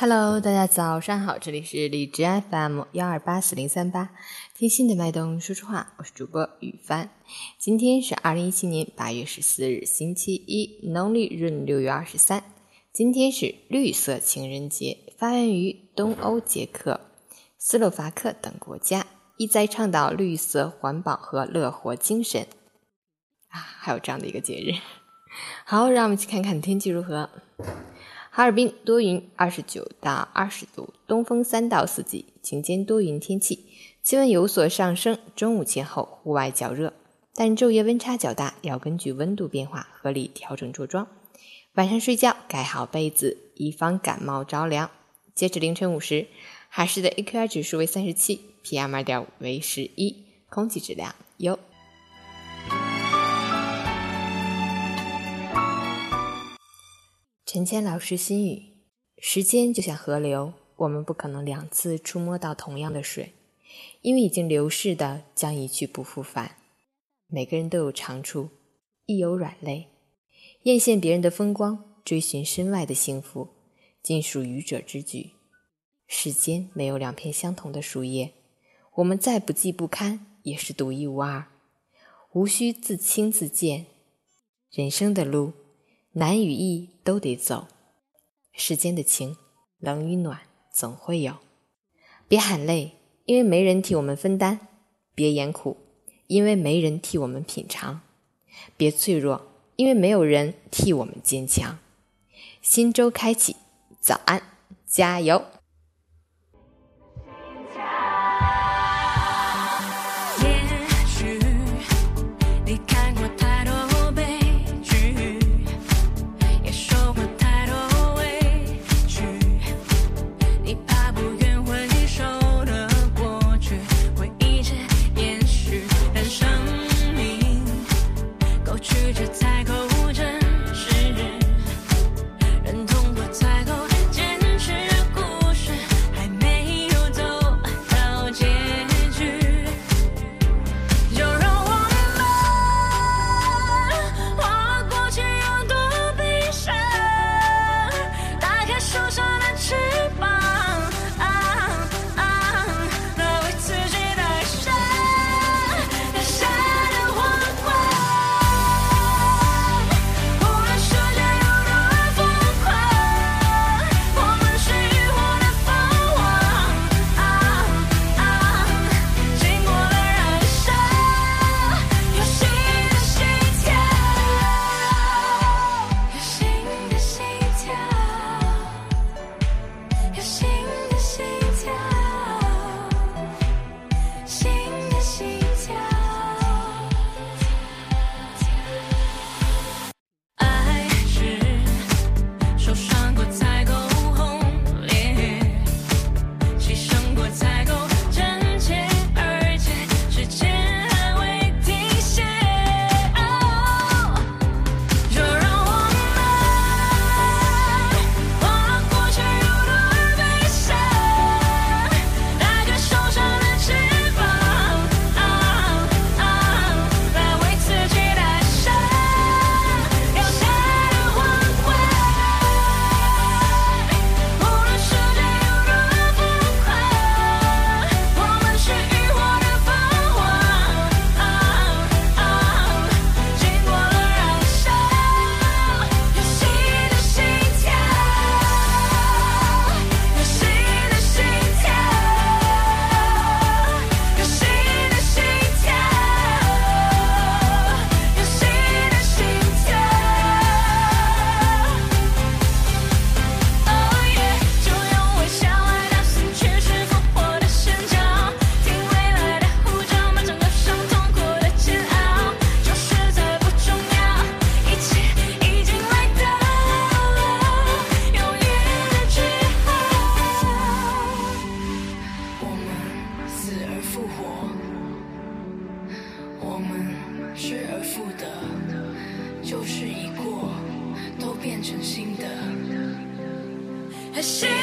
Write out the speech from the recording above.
Hello，大家早上好，这里是荔枝 FM 幺二八四零三八，听心的脉动说说话，我是主播雨帆。今天是二零一七年八月十四日，星期一，农历闰六月二十三。今天是绿色情人节，发源于东欧捷克、斯洛伐克等国家，意在倡导绿色环保和乐活精神。啊，还有这样的一个节日。好，让我们去看看天气如何。哈尔滨多云，二十九到二十度，东风三到四级，晴间多云天气，气温有所上升。中午前后户外较热，但昼夜温差较大，要根据温度变化合理调整着装。晚上睡觉盖好被子，以防感冒着凉。截止凌晨五时，海市的 AQI 指数为三十七，PM 二点五为十一，空气质量优。陈谦老师心语：时间就像河流，我们不可能两次触摸到同样的水，因为已经流逝的将一去不复返。每个人都有长处，亦有软肋。艳羡别人的风光，追寻身外的幸福，尽属愚者之举。世间没有两片相同的树叶，我们再不济不堪，也是独一无二。无需自轻自贱，人生的路。难与易都得走，世间的情，冷与暖总会有。别喊累，因为没人替我们分担；别言苦，因为没人替我们品尝；别脆弱，因为没有人替我们坚强。新周开启，早安，加油！真心的，还是。